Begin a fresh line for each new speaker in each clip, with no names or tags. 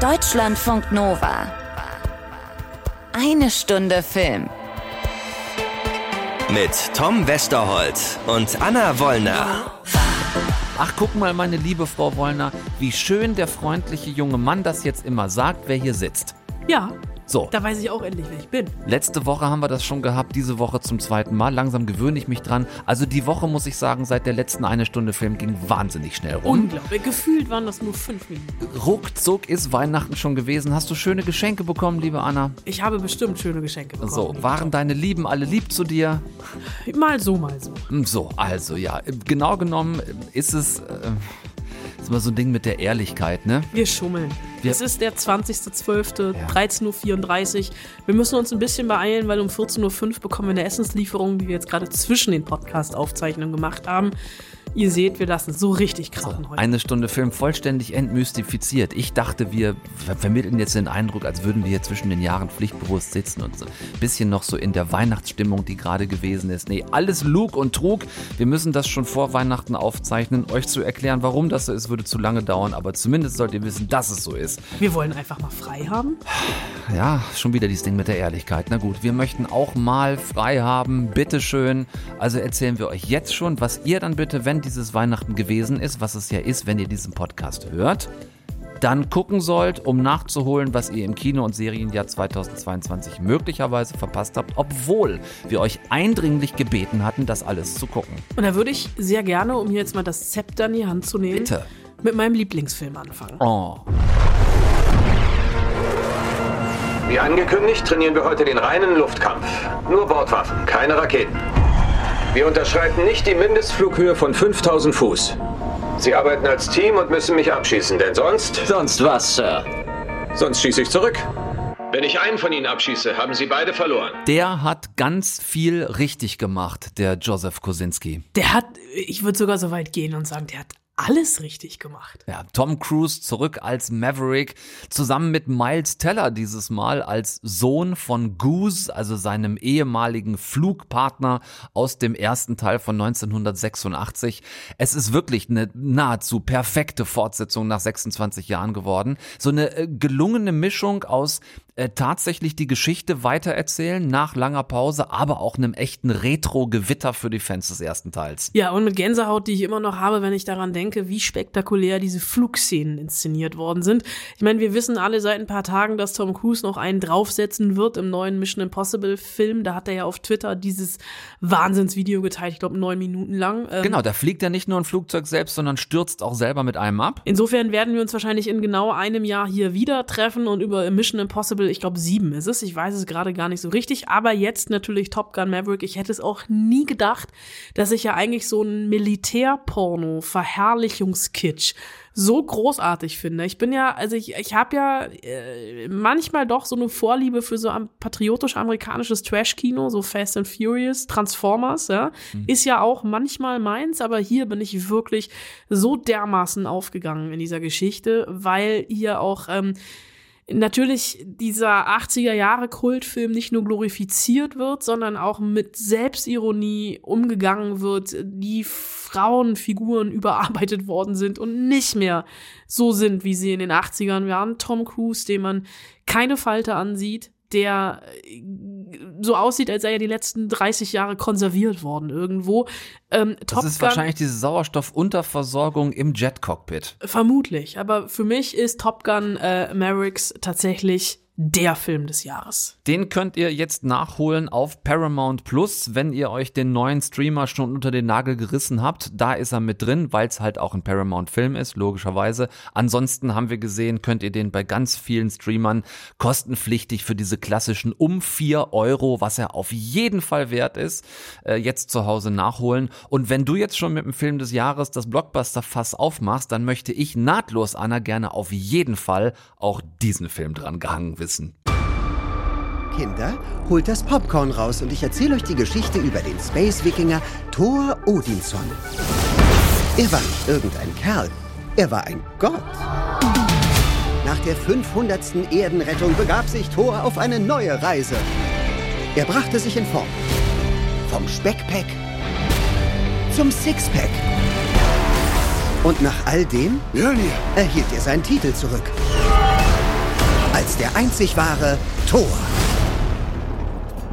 Deutschlandfunk Nova. Eine Stunde Film.
Mit Tom Westerholt und Anna Wollner.
Ach, guck mal, meine liebe Frau Wollner, wie schön der freundliche junge Mann das jetzt immer sagt, wer hier sitzt.
Ja,
So,
da weiß ich auch endlich, wer ich bin.
letzte Woche haben wir das schon gehabt, diese Woche zum zweiten Mal. Langsam gewöhne ich mich dran. Also die Woche, muss ich sagen, seit der letzten eine Stunde Film ging wahnsinnig schnell rum.
Unglaublich. Gefühlt waren das nur fünf Minuten.
Ruckzuck ist Weihnachten schon gewesen. Hast du schöne Geschenke bekommen, liebe Anna?
Ich habe bestimmt schöne Geschenke bekommen.
So, waren deine Lieben alle lieb zu dir?
Mal so, mal so.
Hm, So, also ja, genau genommen ist es, äh, ist immer so ein Ding mit der Ehrlichkeit, ne?
Wir schummeln.
Wir-
es ist der 20.12., 13.34 Uhr. Wir müssen uns ein bisschen beeilen, weil um 14.05 Uhr bekommen wir eine Essenslieferung, die wir jetzt gerade zwischen den Podcast-Aufzeichnungen gemacht haben. Ihr seht, wir lassen es so richtig krachen heute.
Eine Stunde Film vollständig entmystifiziert. Ich dachte, wir ver vermitteln jetzt den Eindruck, als würden wir hier zwischen den Jahren pflichtbewusst sitzen und so ein bisschen noch so in der Weihnachtsstimmung, die gerade gewesen ist. Nee, alles Lug und Trug. Wir müssen das schon vor Weihnachten aufzeichnen. Euch zu erklären, warum das so ist, würde zu lange dauern, aber zumindest sollt ihr wissen, dass es so ist.
Wir wollen einfach mal frei haben.
Ja, schon wieder dieses Ding mit der Ehrlichkeit. Na gut, wir möchten auch mal frei haben. Bitteschön. Also erzählen wir euch jetzt schon, was ihr dann bitte, wenn dieses Weihnachten gewesen ist, was es ja ist, wenn ihr diesen Podcast hört, dann gucken sollt, um nachzuholen, was ihr im Kino- und Serienjahr 2022 möglicherweise verpasst habt, obwohl wir euch eindringlich gebeten hatten, das alles zu gucken.
Und da würde ich sehr gerne, um hier jetzt mal das Zepter in die Hand zu nehmen,
Bitte.
mit meinem Lieblingsfilm anfangen.
Oh,
Wie angekündigt, trainieren wir heute den reinen Luftkampf. Nur Bordwaffen, keine Raketen. Wir unterschreiten nicht die Mindestflughöhe von 5000 Fuß. Sie arbeiten als Team und müssen mich abschießen, denn sonst.
Sonst was, Sir?
Sonst schieße ich zurück. Wenn ich einen von ihnen abschieße, haben sie beide verloren.
der hat ganz viel richtig gemacht, der Joseph Kosinski.
Der hat, ich würde sogar so weit gehen und sagen, der hat alles richtig gemacht.
Ja, Tom Cruise zurück als Maverick, zusammen mit Miles Teller dieses Mal als Sohn von Goose, also seinem ehemaligen Flugpartner aus dem ersten Teil von 1986. Es ist wirklich eine nahezu perfekte Fortsetzung nach 26 Jahren geworden. So eine äh, gelungene Mischung aus äh, tatsächlich die Geschichte weitererzählen nach langer Pause, aber auch einem echten Retro-Gewitter für die Fans des ersten Teils.
Ja, und mit Gänsehaut, die ich immer noch habe, wenn ich daran denke, wie spektakulär diese Flugszenen inszeniert worden sind. Ich meine, wir wissen alle seit ein paar Tagen, dass Tom Cruise noch einen draufsetzen wird im neuen Mission Impossible Film. Da hat er ja auf Twitter dieses Wahnsinnsvideo geteilt, ich glaube neun Minuten lang. Ähm,
Genau, da fliegt er nicht nur ein Flugzeug selbst, sondern stürzt auch selber mit einem ab.
Insofern werden wir uns wahrscheinlich in genau einem Jahr hier wieder treffen und über Mission Impossible, ich glaube sieben ist es, ich weiß es gerade gar nicht so richtig, aber jetzt natürlich Top Gun Maverick. Ich hätte es auch nie gedacht, dass ich ja eigentlich so ein Militärporno, Verherrlichungskitsch so großartig finde. Ich bin ja, also ich, ich habe ja äh, manchmal doch so eine Vorliebe für so am- patriotisch-amerikanisches Trash-Kino, so Fast and Furious, Transformers, ja. Ist ja auch manchmal meins, aber hier bin ich wirklich so dermaßen aufgegangen in dieser Geschichte, weil hier auch ähm, natürlich dieser 80er Jahre Kultfilm nicht nur glorifiziert wird, sondern auch mit Selbstironie umgegangen wird, die Frauenfiguren überarbeitet worden sind und nicht mehr so sind, wie sie in den 80ern waren. Tom Cruise, dem man keine Falte ansieht, der äh, so aussieht, als sei er die letzten 30 Jahre konserviert worden irgendwo. Ähm,
Das
Top
ist
Gun-
wahrscheinlich diese Sauerstoffunterversorgung im Jet-Cockpit.
Vermutlich, aber für mich ist Top Gun äh, Mavericks tatsächlich der Film des Jahres.
Den könnt ihr jetzt nachholen auf Paramount Plus, wenn ihr euch den neuen Streamer schon unter den Nagel gerissen habt. Da ist er mit drin, weil es halt auch ein Paramount-Film ist, logischerweise. Ansonsten haben wir gesehen, könnt ihr den bei ganz vielen Streamern kostenpflichtig für diese klassischen um 4 Euro, was er auf jeden Fall wert ist, äh, jetzt zu Hause nachholen. Und wenn du jetzt schon mit dem Film des Jahres das Blockbuster-Fass aufmachst, dann möchte ich nahtlos, Anna, gerne auf jeden Fall auch diesen Film dran gehangen wissen.
Kinder, holt das Popcorn raus und ich erzähle euch die Geschichte über den Space-Wikinger Thor Odinson. Er war nicht irgendein Kerl, er war ein Gott. Nach der 500. Erdenrettung begab sich Thor auf eine neue Reise. Er brachte sich in Form. Vom Speckpack zum Sixpack. Und nach all dem erhielt er seinen Titel zurück. Als der einzig wahre Thor.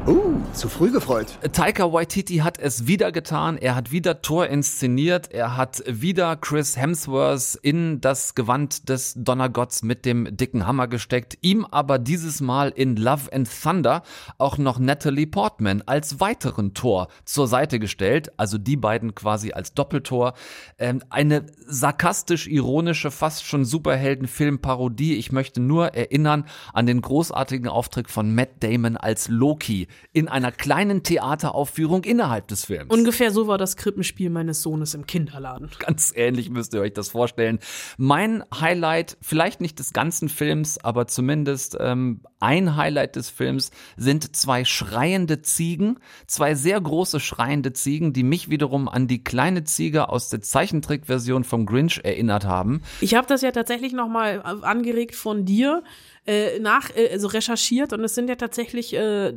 Uh, zu früh gefreut.
Taika Waititi hat es wieder getan. Er hat wieder Thor inszeniert. Er hat wieder Chris Hemsworth in das Gewand des Donnergotts mit dem dicken Hammer gesteckt. Ihm aber dieses Mal in Love and Thunder auch noch Natalie Portman als weiteren Thor zur Seite gestellt. Also die beiden quasi als Doppeltor. Ähm, eine sarkastisch-ironische, fast schon Superhelden-Film-Parodie. Ich möchte nur erinnern an den großartigen Auftritt von Matt Damon als Loki in einer kleinen Theateraufführung innerhalb des Films.
Ungefähr so war das Krippenspiel meines Sohnes im Kinderladen.
Ganz ähnlich müsst ihr euch das vorstellen. Mein Highlight, vielleicht nicht des ganzen Films, aber zumindest ähm, ein Highlight des Films sind zwei schreiende Ziegen, zwei sehr große schreiende Ziegen, die mich wiederum an die kleine Ziege aus der Zeichentrickversion vom Grinch erinnert haben.
Ich habe das ja tatsächlich noch mal angeregt von dir äh, nach äh, also recherchiert. Und es sind ja tatsächlich äh,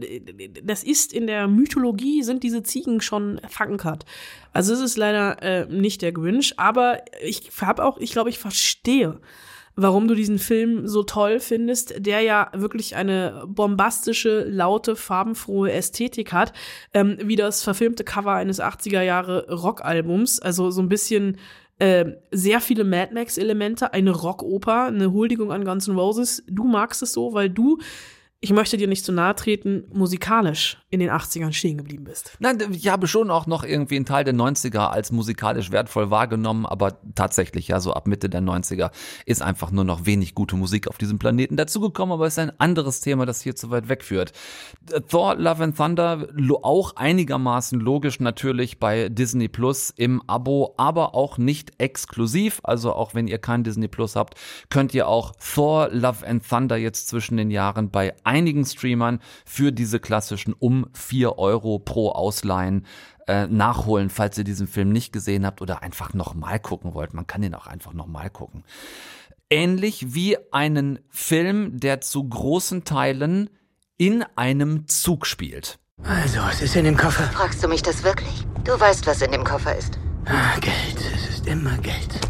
das ist in der Mythologie sind diese Ziegen schon verankert. Also es ist leider äh, nicht der Grinch, aber ich habe auch ich glaube ich verstehe warum du diesen Film so toll findest, der ja wirklich eine bombastische, laute, farbenfrohe Ästhetik hat, ähm, wie das verfilmte Cover eines 80er Jahre Rockalbums, also so ein bisschen äh, sehr viele Mad Max-Elemente, eine Rockoper, eine Huldigung an Guns N' Roses. Du magst es so, weil du ich möchte dir nicht zu nahe treten, musikalisch in den 80ern stehen geblieben bist.
Nein, ich habe schon auch noch irgendwie einen Teil der 90er als musikalisch wertvoll wahrgenommen, aber tatsächlich, ja, so ab Mitte der 90er ist einfach nur noch wenig gute Musik auf diesem Planeten dazugekommen, aber es ist ein anderes Thema, das hier zu weit wegführt. Thor, Love and Thunder, auch einigermaßen logisch natürlich bei Disney Plus im Abo, aber auch nicht exklusiv, also auch wenn ihr kein Disney Plus habt, könnt ihr auch Thor, Love and Thunder jetzt zwischen den Jahren bei einigen Streamern für diese klassischen um vier Euro pro Ausleihen äh, nachholen, falls ihr diesen Film nicht gesehen habt oder einfach nochmal gucken wollt. Man kann ihn auch einfach nochmal gucken. Ähnlich wie einen Film, der zu großen Teilen in einem Zug spielt.
Also, was ist in dem Koffer?
Fragst du mich das wirklich? Du weißt, was in dem Koffer ist.
Ah, Geld. Es ist immer Geld.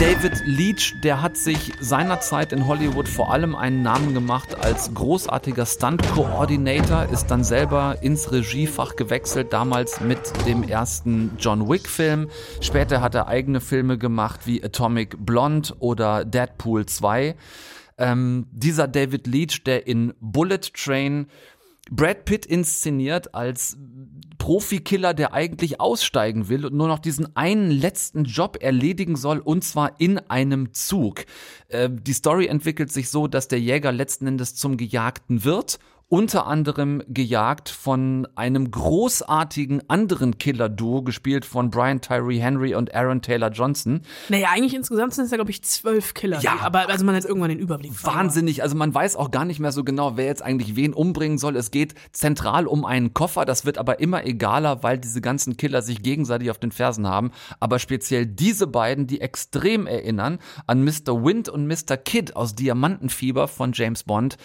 David Leach, der hat sich seinerzeit in Hollywood vor allem einen Namen gemacht als großartiger Stunt-Coordinator, ist dann selber ins Regiefach gewechselt, damals mit dem ersten John Wick-Film. Später hat er eigene Filme gemacht wie Atomic Blonde oder Deadpool 2. Ähm, dieser David Leach, der in Bullet Train Brad Pitt inszeniert als Profikiller, der eigentlich aussteigen will und nur noch diesen einen letzten Job erledigen soll und zwar in einem Zug. Äh, die Story entwickelt sich so, dass der Jäger letzten Endes zum Gejagten wird unter anderem gejagt von einem großartigen anderen Killer-Duo, gespielt von Brian Tyree Henry und Aaron Taylor Johnson.
Naja, eigentlich insgesamt sind es ja, glaube ich, zwölf Killer. Ja, aber also man hat irgendwann den Überblick.
Wahnsinnig. Also man weiß auch gar nicht mehr so genau, wer jetzt eigentlich wen umbringen soll. Es geht zentral um einen Koffer. Das wird aber immer egaler, weil diese ganzen Killer sich gegenseitig auf den Fersen haben. Aber speziell diese beiden, die extrem erinnern an Mr. Wind und Mr. Kid aus Diamantenfieber von James Bond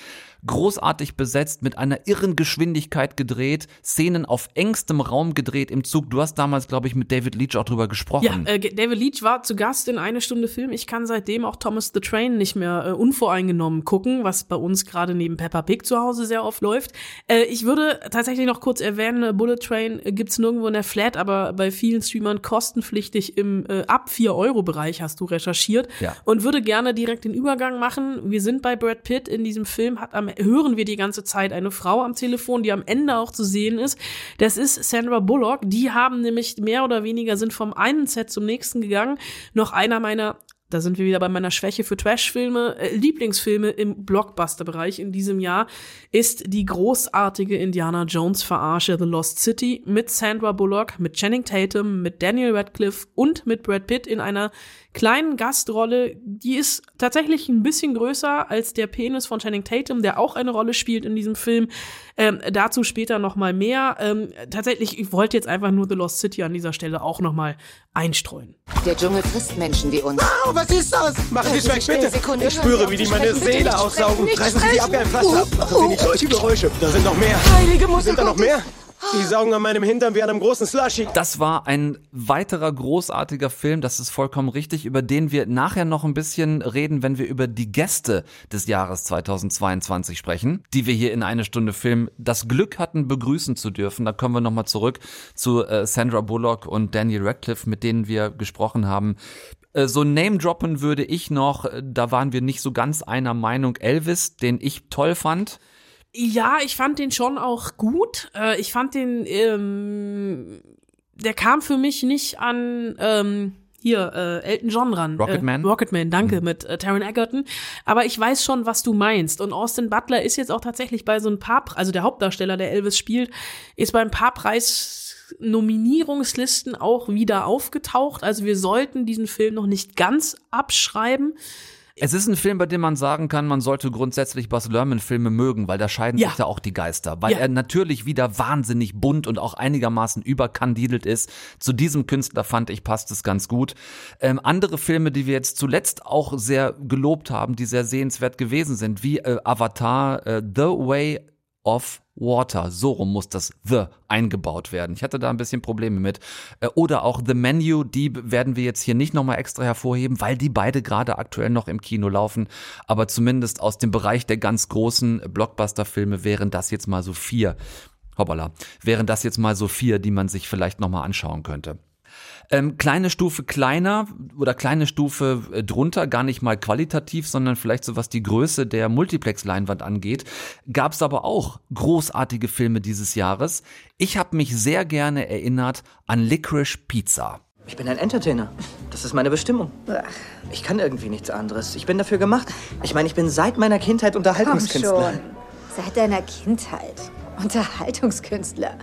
großartig besetzt, mit einer irren Geschwindigkeit gedreht, Szenen auf engstem Raum gedreht im Zug. Du hast damals, glaube ich, mit David Leach auch drüber gesprochen.
Ja, äh, David Leach war zu Gast in eine Stunde Film. Ich kann seitdem auch Thomas the Train nicht mehr äh, unvoreingenommen gucken, was bei uns gerade neben Peppa Pig zu Hause sehr oft läuft. Äh, ich würde tatsächlich noch kurz erwähnen, äh, Bullet Train äh, gibt's nirgendwo in der Flat, aber bei vielen Streamern kostenpflichtig im äh, ab 4 Euro Bereich hast du recherchiert
Ja.
und würde gerne direkt den Übergang machen. Wir sind bei Brad Pitt in diesem Film, hat am hören wir die ganze Zeit eine Frau am Telefon, die am Ende auch zu sehen ist. Das ist Sandra Bullock. Die haben nämlich mehr oder weniger sind vom einen Set zum nächsten gegangen. Noch einer meiner da sind wir wieder bei meiner Schwäche für Trash-Filme. Äh, Lieblingsfilme im Blockbuster-Bereich in diesem Jahr ist die großartige Indiana Jones-Verarsche The Lost City mit Sandra Bullock, mit Channing Tatum, mit Daniel Radcliffe und mit Brad Pitt in einer kleinen Gastrolle. Die ist tatsächlich ein bisschen größer als der Penis von Channing Tatum, der auch eine Rolle spielt in diesem Film. Ähm, dazu später noch mal mehr. Ähm, tatsächlich, ich wollte jetzt einfach nur The Lost City an dieser Stelle auch noch mal einstreuen.
Der Dschungel frisst Menschen wie uns.
Oh, was ist das? Machen Sie es weg, bitte.
Sekunde.
Ich spüre, wie die meine Seele aussaugen. Reißen Sie die ab wie ein Pflaster. Machen Sie nicht solche Geräusche. Da sind noch mehr.
Heilige Mutter
Sind da noch mehr? Die saugen an meinem Hintern wie an einem großen Slushy.
Das war ein weiterer großartiger Film, das ist vollkommen richtig, über den wir nachher noch ein bisschen reden, wenn wir über die Gäste des Jahres 2022 sprechen, die wir hier in eine Stunde Film das Glück hatten, begrüßen zu dürfen. Da kommen wir nochmal zurück zu äh, Sandra Bullock und Daniel Radcliffe, mit denen wir gesprochen haben. Äh, So Name droppen würde ich noch, äh, da waren wir nicht so ganz einer Meinung. Elvis, den ich toll fand.
Ja, ich fand den schon auch gut. Äh, ich fand den, ähm, der kam für mich nicht an ähm, hier äh, Elton John ran.
Rocketman?
Äh, Rocketman, danke, mit äh, Taron Egerton. Aber ich weiß schon, was du meinst. Und Austin Butler ist jetzt auch tatsächlich bei so ein paar, also der Hauptdarsteller, der Elvis spielt, ist bei ein paar Preis-Nominierungslisten auch wieder aufgetaucht. Also wir sollten diesen Film noch nicht ganz abschreiben.
Es ist ein Film, bei dem man sagen kann, man sollte grundsätzlich Baz Luhrmann-Filme mögen, weil da scheiden
Ja.
sich da auch die Geister. Weil
Ja.
er natürlich wieder wahnsinnig bunt und auch einigermaßen überkandidelt ist. Zu diesem Künstler fand ich, passt es ganz gut. Ähm, andere Filme, die wir jetzt zuletzt auch sehr gelobt haben, die sehr sehenswert gewesen sind, wie äh, Avatar, äh, The Way of Water. So rum muss das The eingebaut werden. Ich hatte da ein bisschen Probleme mit. Äh, Oder auch The Menu, die werden wir jetzt hier nicht nochmal extra hervorheben, weil die beide gerade aktuell noch im Kino laufen. Aber zumindest aus dem Bereich der ganz großen Blockbuster-Filme wären das jetzt mal so vier. Hoppala. Wären das jetzt mal so vier, die man sich vielleicht nochmal anschauen könnte. Ähm, kleine Stufe kleiner oder kleine Stufe äh, drunter, gar nicht mal qualitativ, sondern vielleicht so was die Größe der Multiplex-Leinwand angeht, gab es aber auch großartige Filme dieses Jahres. Ich habe mich sehr gerne erinnert an Licorice Pizza.
Ich bin ein Entertainer. Das ist meine Bestimmung. Ich kann irgendwie nichts anderes. Ich bin dafür gemacht. Ich meine, ich bin seit meiner Kindheit
Komm
Unterhaltungskünstler.
schon. Seit deiner Kindheit. Unterhaltungskünstler.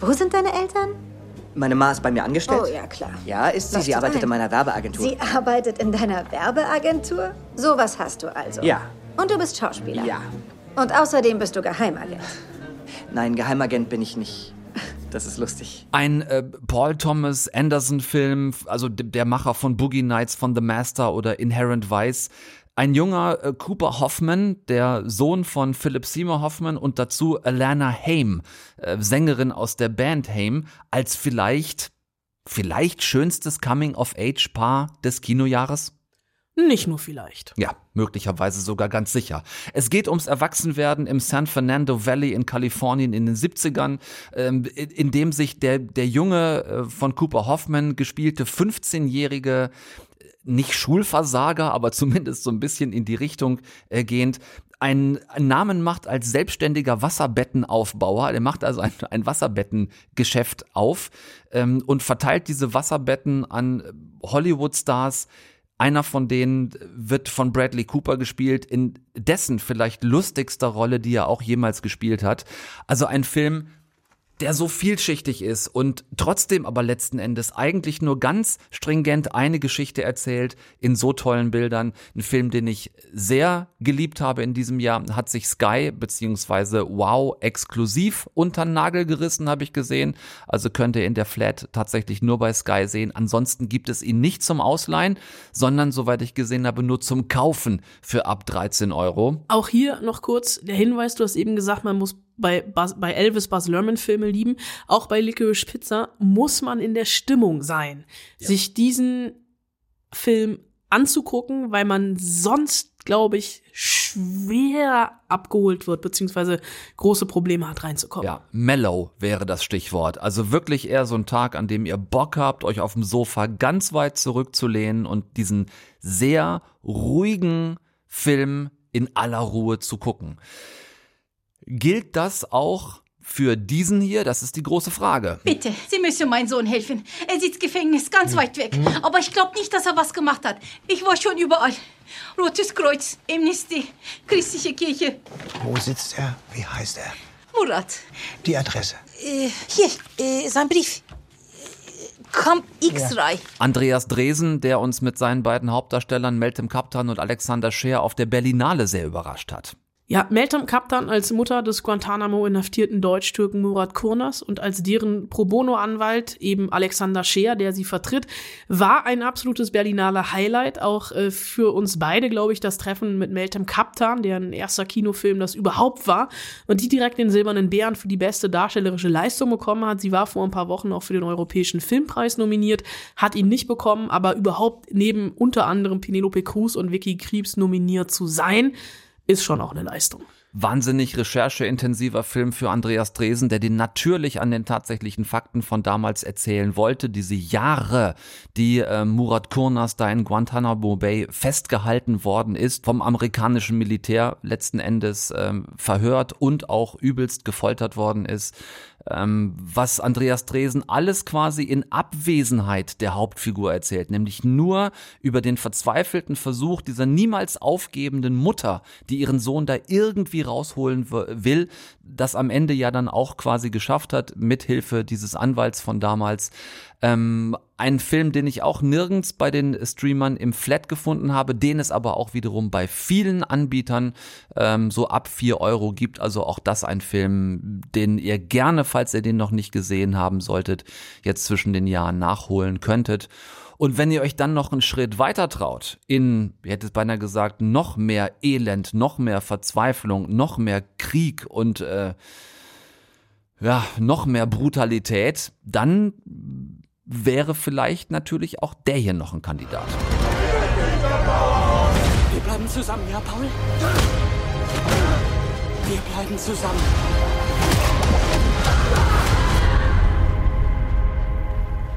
Wo sind deine Eltern?
Meine Ma ist bei mir angestellt.
Oh ja, klar.
Ja, ist sie.
Lass
Sie arbeitet
ein.
in meiner Werbeagentur.
Sie arbeitet in deiner Werbeagentur? Sowas hast du also.
Ja.
Und du bist Schauspieler.
Ja.
Und außerdem bist du Geheimagent.
Nein, Geheimagent bin ich nicht. Das ist lustig.
Ein äh, Paul Thomas Anderson-Film, also d- der Macher von Boogie Nights von The Master oder Inherent Vice. Ein junger äh, Cooper Hoffman, der Sohn von Philip Seymour Hoffman und dazu Alana Haim, äh, Sängerin aus der Band Haim, als vielleicht, vielleicht schönstes Coming-of-Age-Paar des Kinojahres?
Nicht nur vielleicht.
Ja, möglicherweise sogar ganz sicher. Es geht ums Erwachsenwerden im San Fernando Valley in Kalifornien in den 70ern, ähm, in, in dem sich der, der junge äh, von Cooper Hoffman gespielte 15-jährige nicht Schulversager, aber zumindest so ein bisschen in die Richtung äh, gehend, einen Namen macht als selbstständiger Wasserbettenaufbauer. Er macht also ein, ein Wasserbettengeschäft auf ähm, und verteilt diese Wasserbetten an Hollywood-Stars. Einer von denen wird von Bradley Cooper gespielt, in dessen vielleicht lustigster Rolle, die er auch jemals gespielt hat. Also ein Film, der so vielschichtig ist und trotzdem aber letzten Endes eigentlich nur ganz stringent eine Geschichte erzählt in so tollen Bildern. Ein Film, den ich sehr geliebt habe in diesem Jahr, hat sich Sky beziehungsweise Wow exklusiv unter den Nagel gerissen, habe ich gesehen. Also könnt ihr in der Flat tatsächlich nur bei Sky sehen. Ansonsten gibt es ihn nicht zum Ausleihen, sondern soweit ich gesehen habe, nur zum Kaufen für ab 13 Euro.
Auch hier noch kurz der Hinweis, du hast eben gesagt, man muss bei, Bas, bei Elvis Buzz Lerman Filme lieben. Auch bei Licorice Pizza muss man in der Stimmung sein, sich diesen Film anzugucken, weil man sonst, glaube ich, schwer abgeholt wird, beziehungsweise große Probleme hat reinzukommen.
Ja, mellow wäre das Stichwort. Also wirklich eher so ein Tag, an dem ihr Bock habt, euch auf dem Sofa ganz weit zurückzulehnen und diesen sehr ruhigen Film in aller Ruhe zu gucken. Gilt das auch für diesen hier? Das ist die große Frage.
Bitte, Sie müssen meinem Sohn helfen. Er sitzt Gefängnis ganz weit weg. Aber ich glaube nicht, dass er was gemacht hat. Ich war schon überall. Rotes Kreuz, Amnesty, Christliche Kirche.
Wo sitzt er? Wie heißt er?
Murat.
Die Adresse.
Äh, hier, äh, sein Brief. Camp X-Ray.
Andreas Dresen, der uns mit seinen beiden Hauptdarstellern Meltem Kaptan und Alexander Scheer auf der Berlinale sehr überrascht hat.
Ja, Meltem Kaptan als Mutter des Guantanamo inhaftierten Deutsch-Türken Murat Kurnas und als deren Pro Bono-Anwalt eben Alexander Scheer, der sie vertritt, war ein absolutes Berlinale Highlight. Auch äh, für uns beide, glaube ich, das Treffen mit Meltem Kaptan, deren erster Kinofilm das überhaupt war und die direkt den Silbernen Bären für die beste darstellerische Leistung bekommen hat. Sie war vor ein paar Wochen auch für den Europäischen Filmpreis nominiert, hat ihn nicht bekommen, aber überhaupt neben unter anderem Penelope Cruz und Vicky Kriebs nominiert zu sein, ist schon auch eine Leistung.
Wahnsinnig rechercheintensiver Film für Andreas Dresen, der den natürlich an den tatsächlichen Fakten von damals erzählen wollte. Diese Jahre, die äh, Murat Kurnas da in Guantanamo Bay festgehalten worden ist, vom amerikanischen Militär letzten Endes ähm, verhört und auch übelst gefoltert worden ist ähm, was Andreas Dresen alles quasi in Abwesenheit der Hauptfigur erzählt, nämlich nur über den verzweifelten Versuch dieser niemals aufgebenden Mutter, die ihren Sohn da irgendwie rausholen will, das am Ende ja dann auch quasi geschafft hat, mithilfe dieses Anwalts von damals. Ähm, ein Film, den ich auch nirgends bei den Streamern im Flat gefunden habe, den es aber auch wiederum bei vielen Anbietern ähm, so ab vier Euro gibt. Also auch das ein Film, den ihr gerne, falls ihr den noch nicht gesehen haben solltet, jetzt zwischen den Jahren nachholen könntet. Und wenn ihr euch dann noch einen Schritt weiter traut, in, ihr hättet beinahe gesagt, noch mehr Elend, noch mehr Verzweiflung, noch mehr Krieg und äh, ja, noch mehr Brutalität, dann wäre vielleicht natürlich auch der hier noch ein Kandidat.
Wir bleiben zusammen, ja, Paul? Wir bleiben zusammen.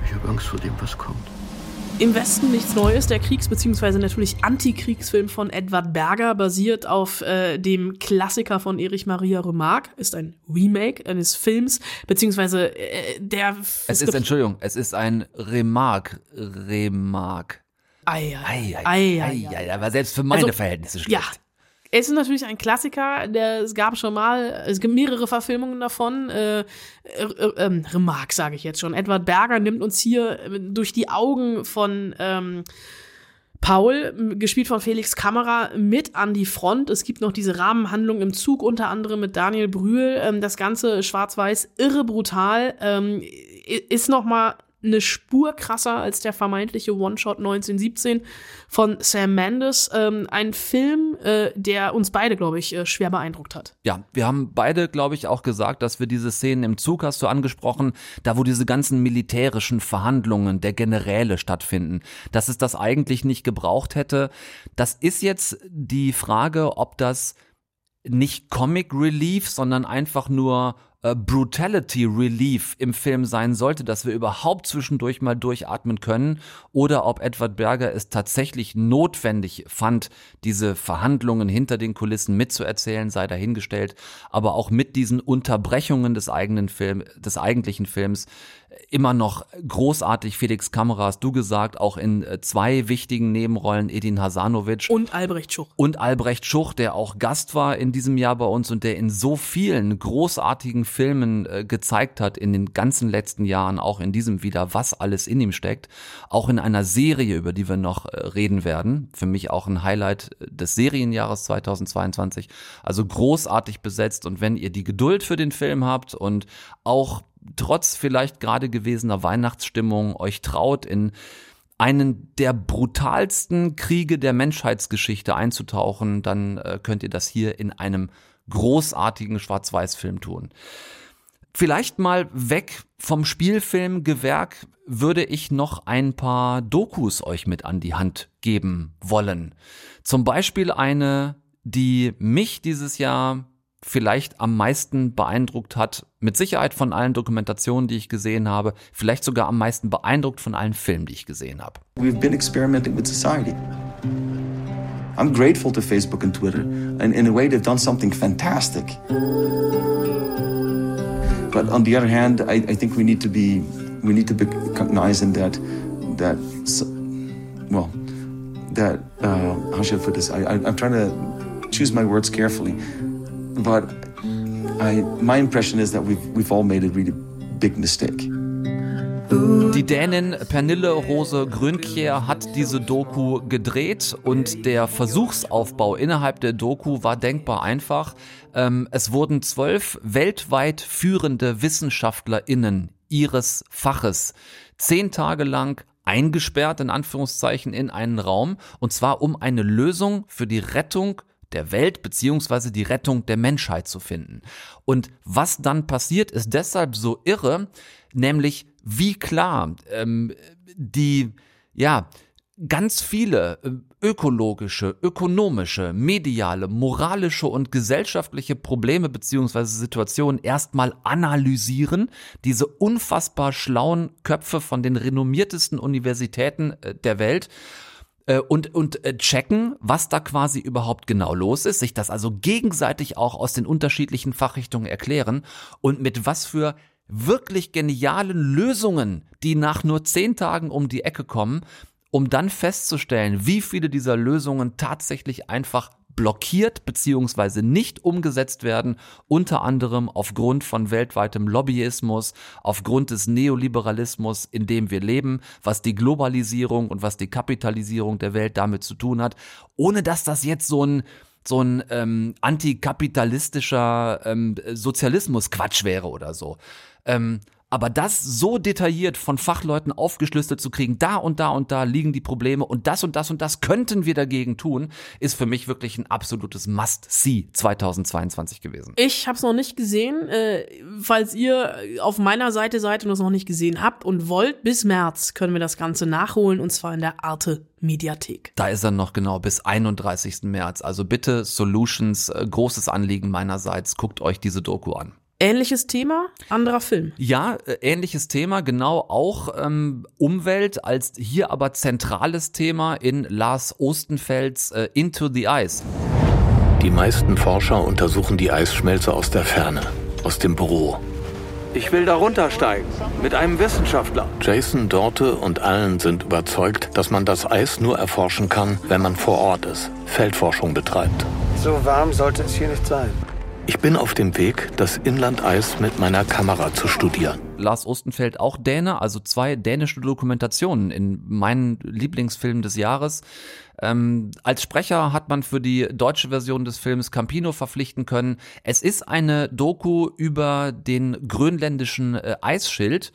Ich habe Angst vor dem, was kommt.
Im Westen nichts Neues, der Kriegs- bzw. natürlich Antikriegsfilm von Edward Berger, basiert auf äh, dem Klassiker von Erich Maria Remarque, ist ein Remake eines Films, beziehungsweise äh, der...
Es ist, Entschuldigung, es ist ein Remarque, Remarque.
Ei,
ei, ei, ei, ei, aber selbst für meine
Also,
Verhältnisse schlecht.
Ja, es ist natürlich ein Klassiker, der, es gab schon mal, es gibt mehrere Verfilmungen davon. Äh, äh, äh, Remarque sage ich jetzt schon. Edward Berger nimmt uns hier äh, durch die Augen von ähm, Paul, gespielt von Felix Kamera, mit an die Front. Es gibt noch diese Rahmenhandlung im Zug, unter anderem mit Daniel Brühl. Ähm, das Ganze schwarz-weiß, irre brutal. Ähm, ist noch mal eine Spur krasser als der vermeintliche One-Shot 1917 von Sam Mendes. Ähm, ein Film, äh, der uns beide, glaube ich, äh, schwer beeindruckt hat.
Ja, wir haben beide, glaube ich, auch gesagt, dass wir diese Szenen im Zug, hast du angesprochen, da wo diese ganzen militärischen Verhandlungen der Generäle stattfinden, dass es das eigentlich nicht gebraucht hätte. Das ist jetzt die Frage, ob das nicht Comic Relief, sondern einfach nur äh, Brutality Relief im Film sein sollte, dass wir überhaupt zwischendurch mal durchatmen können oder ob Edward Berger es tatsächlich notwendig fand, diese Verhandlungen hinter den Kulissen mitzuerzählen, sei dahingestellt, aber auch mit diesen Unterbrechungen des eigenen Film, des eigentlichen Films immer noch großartig Felix Kamera, hast du gesagt, auch in äh, zwei wichtigen Nebenrollen Edin Hasanovic
Und Albrecht Schuch.
und Albrecht Schuch, der auch Gast war in diesem Jahr bei uns und der in so vielen großartigen Filmen äh, gezeigt hat in den ganzen letzten Jahren, auch in diesem wieder, was alles in ihm steckt. Auch in einer Serie, über die wir noch äh, reden werden. Für mich auch ein Highlight des Serienjahres 2022. Also großartig besetzt und wenn ihr die Geduld für den Film habt und auch trotz vielleicht gerade gewesener Weihnachtsstimmung euch traut, in einen der brutalsten Kriege der Menschheitsgeschichte einzutauchen, dann äh, könnt ihr das hier in einem großartigen Schwarz-Weiß-Film tun. Vielleicht mal weg vom Spielfilmgewerk würde ich noch ein paar Dokus euch mit an die Hand geben wollen. Zum Beispiel eine, die mich dieses Jahr vielleicht am meisten beeindruckt hat, mit Sicherheit von allen Dokumentationen, die ich gesehen habe, vielleicht sogar am meisten beeindruckt von allen Filmen, die ich gesehen habe.
We've been experimenting with society. I'm grateful to Facebook and Twitter. And in a way, they've done something fantastic. But on the other hand, I, I think we need to be we need to be cognizant that that well that uh, how should I put this? I, I, I'm trying to choose my words carefully, but I my impression is that we've we've all made a really big mistake.
Die Dänin Pernille Rose Grönkjær hat diese Doku gedreht und der Versuchsaufbau innerhalb der Doku war denkbar einfach. Ähm, es wurden zwölf weltweit führende WissenschaftlerInnen ihres Faches zehn Tage lang eingesperrt, in Anführungszeichen, in einen Raum, und zwar um eine Lösung für die Rettung der Welt beziehungsweise die Rettung der Menschheit zu finden. Und was dann passiert, ist deshalb so irre, nämlich wie klar ähm, die, ja, ganz viele äh, ökologische, ökonomische, mediale, moralische und gesellschaftliche Probleme beziehungsweise Situationen erstmal analysieren, diese unfassbar schlauen Köpfe von den renommiertesten Universitäten äh, der Welt und, und checken, was da quasi überhaupt genau los ist, sich das also gegenseitig auch aus den unterschiedlichen Fachrichtungen erklären und mit was für wirklich genialen Lösungen, die nach nur zehn Tagen um die Ecke kommen, um dann festzustellen, wie viele dieser Lösungen tatsächlich einfach blockiert bzw. nicht umgesetzt werden, unter anderem aufgrund von weltweitem Lobbyismus, aufgrund des Neoliberalismus, in dem wir leben, was die Globalisierung und was die Kapitalisierung der Welt damit zu tun hat, ohne dass das jetzt so ein so ein ähm, antikapitalistischer ähm, Sozialismus-Quatsch wäre oder so. Ähm, aber das so detailliert von Fachleuten aufgeschlüsselt zu kriegen, da und da und da liegen die Probleme und das und das und das könnten wir dagegen tun, ist für mich wirklich ein absolutes Must-See 2022 gewesen.
Ich habe es noch nicht gesehen. Äh, falls ihr auf meiner Seite seid und es noch nicht gesehen habt und wollt, bis März können wir das Ganze nachholen und zwar in der Arte Mediathek.
Da ist er noch genau bis 31. März. Also bitte Solutions, äh, großes Anliegen meinerseits, guckt euch diese Doku an.
Ähnliches Thema, anderer Film.
Ja, äh, ähnliches Thema, genau auch ähm, Umwelt als hier aber zentrales Thema in Lars Ostenfelds äh, Into the Ice.
Die meisten Forscher untersuchen die Eisschmelze aus der Ferne, aus dem Büro.
Ich will da runtersteigen, mit einem Wissenschaftler.
Jason, Dorte und allen sind überzeugt, dass man das Eis nur erforschen kann, wenn man vor Ort ist, Feldforschung betreibt.
So warm sollte es hier nicht sein.
Ich bin auf dem Weg, das Inlandeis mit meiner Kamera zu studieren.
Lars Ostenfeld auch Däne, also zwei dänische Dokumentationen in meinen Lieblingsfilmen des Jahres. Ähm, als Sprecher hat man für die deutsche Version des Films Campino verpflichten können. Es ist eine Doku über den grönländischen äh, Eisschild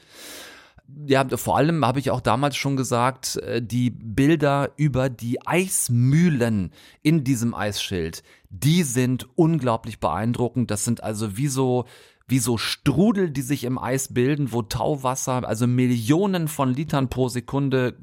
ja, vor allem habe ich auch damals schon gesagt, äh, die Bilder über die Eismühlen in diesem Eisschild, die sind unglaublich beeindruckend. Das sind also wie so, wie so Strudel, die sich im Eis bilden, wo Tauwasser, also Millionen von Litern pro Sekunde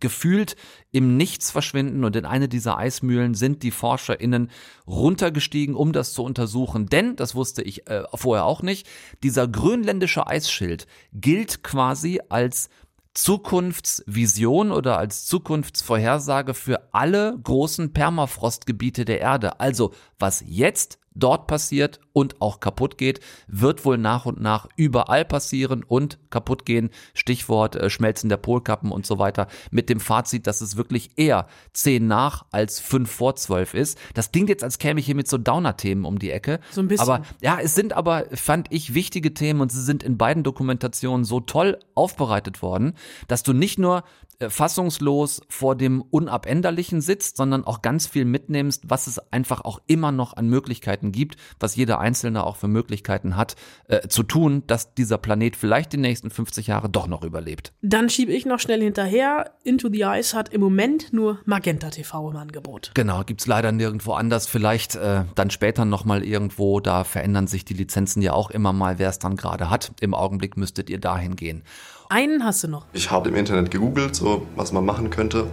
gefühlt im Nichts verschwinden und in eine dieser Eismühlen sind die ForscherInnen runtergestiegen, um das zu untersuchen. Denn, das wusste ich äh, vorher auch nicht, dieser grönländische Eisschild gilt quasi als Zukunftsvision oder als Zukunftsvorhersage für alle großen Permafrostgebiete der Erde. Also was jetzt dort passiert und auch kaputt geht, wird wohl nach und nach überall passieren und kaputt gehen. Stichwort äh, Schmelzen der Polkappen und so weiter. Mit dem Fazit, dass es wirklich eher 10 nach als 5 vor 12 ist. Das klingt jetzt, als käme ich hier mit so Downer-Themen um die Ecke.
So ein bisschen.
Aber ja, es sind aber, fand ich, wichtige Themen und sie sind in beiden Dokumentationen so toll aufbereitet worden, dass du nicht nur fassungslos vor dem Unabänderlichen sitzt, sondern auch ganz viel mitnimmst, was es einfach auch immer noch an Möglichkeiten gibt, was jeder Einzelne auch für Möglichkeiten hat, äh, zu tun, dass dieser Planet vielleicht die nächsten 50 Jahre doch noch überlebt.
Dann schiebe ich noch schnell hinterher. Into the Ice hat im Moment nur Magenta TV im Angebot.
Genau, gibt's leider nirgendwo anders. Vielleicht äh, dann später nochmal irgendwo. Da verändern sich die Lizenzen ja auch immer mal, wer es dann gerade hat. Im Augenblick müsstet ihr dahin gehen.
Einen hast du noch.
Ich habe im Internet gegoogelt, so was man machen könnte.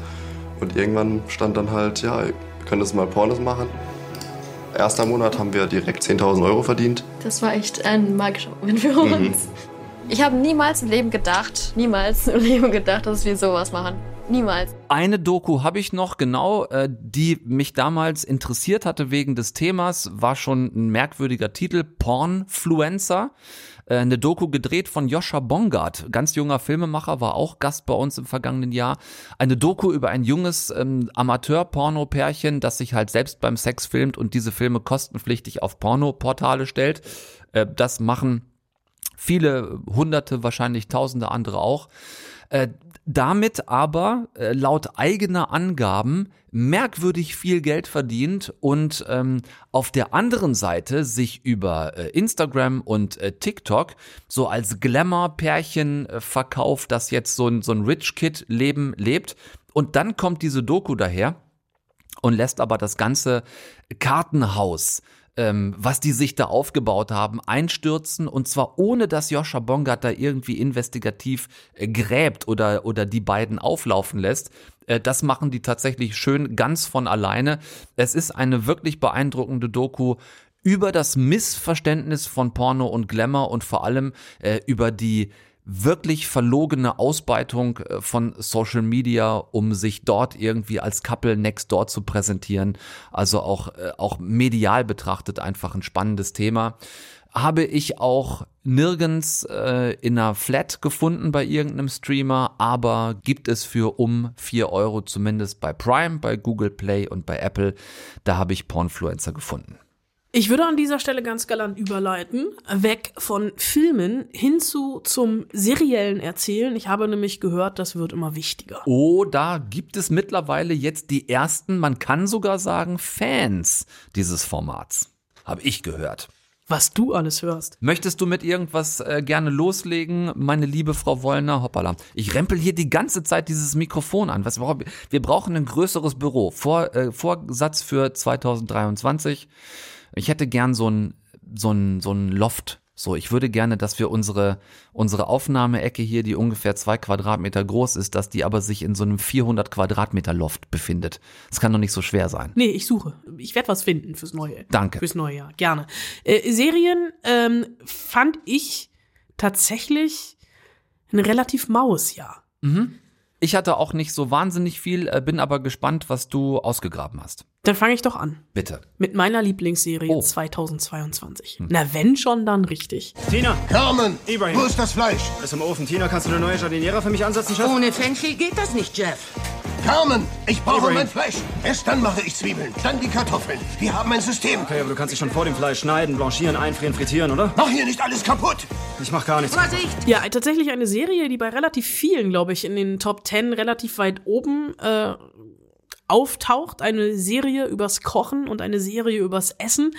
Und irgendwann stand dann halt, ja, ihr könnt das mal Pornos machen. Erster Monat haben wir direkt 10.000 Euro verdient.
Das war echt ein magischer Moment für uns. Mhm. Ich habe niemals im Leben gedacht, niemals im Leben gedacht, dass wir sowas machen. Niemals.
Eine Doku habe ich noch, genau, äh, die mich damals interessiert hatte wegen des Themas, war schon ein merkwürdiger Titel, Pornfluencer. Äh, eine Doku gedreht von Joscha Bongard, ganz junger Filmemacher, war auch Gast bei uns im vergangenen Jahr. Eine Doku über ein junges ähm, Amateur-Porno-Pärchen, das sich halt selbst beim Sex filmt und diese Filme kostenpflichtig auf Pornoportale stellt. Äh, das machen viele hunderte, wahrscheinlich tausende andere auch. Damit aber äh, laut eigener Angaben merkwürdig viel Geld verdient und ähm, auf der anderen Seite sich über äh, Instagram und äh, TikTok so als Glamour-Pärchen äh, verkauft, das jetzt so ein, so ein Rich Kid-Leben lebt. Und dann kommt diese Doku daher und lässt aber das ganze Kartenhaus ähm, was die sich da aufgebaut haben, einstürzen und zwar ohne, dass Joscha Bongard da irgendwie investigativ äh, gräbt oder, oder die beiden auflaufen lässt. Äh, das machen die tatsächlich schön ganz von alleine. Es ist eine wirklich beeindruckende Doku über das Missverständnis von Porno und Glamour und vor allem äh, über die wirklich verlogene Ausbeutung äh, von Social Media, um sich dort irgendwie als Couple next door zu präsentieren. Also auch, äh, auch medial betrachtet einfach ein spannendes Thema. Habe ich auch nirgends äh, in einer Flat gefunden bei irgendeinem Streamer, aber gibt es für um vier Euro zumindest bei Prime, bei Google Play und bei Apple. Da habe ich Pornfluencer gefunden.
Ich würde an dieser Stelle ganz galant überleiten, weg von Filmen hin zu zum seriellen Erzählen. Ich habe nämlich gehört, das wird immer wichtiger.
Oh, da gibt es mittlerweile jetzt die ersten, man kann sogar sagen, Fans dieses Formats. Habe ich gehört.
Was du alles hörst.
Möchtest du mit irgendwas äh, gerne loslegen, meine liebe Frau Wollner? Hoppala. Ich rempel hier die ganze Zeit dieses Mikrofon an. Was, wir brauchen ein größeres Büro. Vor, äh, Vorsatz für 2023. Ich hätte gern so ein, so ein, so ein Loft. So, ich würde gerne, dass wir unsere, unsere Aufnahmeecke hier, die ungefähr zwei Quadratmeter groß ist, dass die aber sich in so einem 400 Quadratmeter Loft befindet. Das kann doch nicht so schwer sein.
Nee, ich suche. Ich werde was finden fürs neue.
Danke.
Fürs neue Jahr, gerne. Äh, Serien ähm, fand ich tatsächlich ein relativ maues Jahr.
Mhm. Ich hatte auch nicht so wahnsinnig viel, äh, bin aber gespannt, was du ausgegraben hast.
Dann fange ich doch an.
Bitte.
Mit meiner Lieblingsserie
Oh.
2022. Na, wenn schon, dann richtig.
Tina!
Carmen!
Ibrahim!
Wo ist das Fleisch?
Ist im Ofen. Tina, kannst du eine neue Jardiniera für mich ansetzen, Chef?
Ohne Fenchel geht das nicht, Jeff.
Carmen! Ich brauche mein Fleisch. Erst dann mache ich Zwiebeln, dann die Kartoffeln. Wir haben ein System.
Okay, aber du kannst dich schon vor dem Fleisch schneiden, blanchieren, einfrieren, frittieren, oder?
Mach hier nicht alles kaputt!
Ich mach gar nichts.
Vorsicht!
Ja, tatsächlich eine Serie, die bei relativ vielen, glaube ich, in den Top 10 relativ weit oben äh, auftaucht. Eine Serie übers Kochen und eine Serie übers Essen,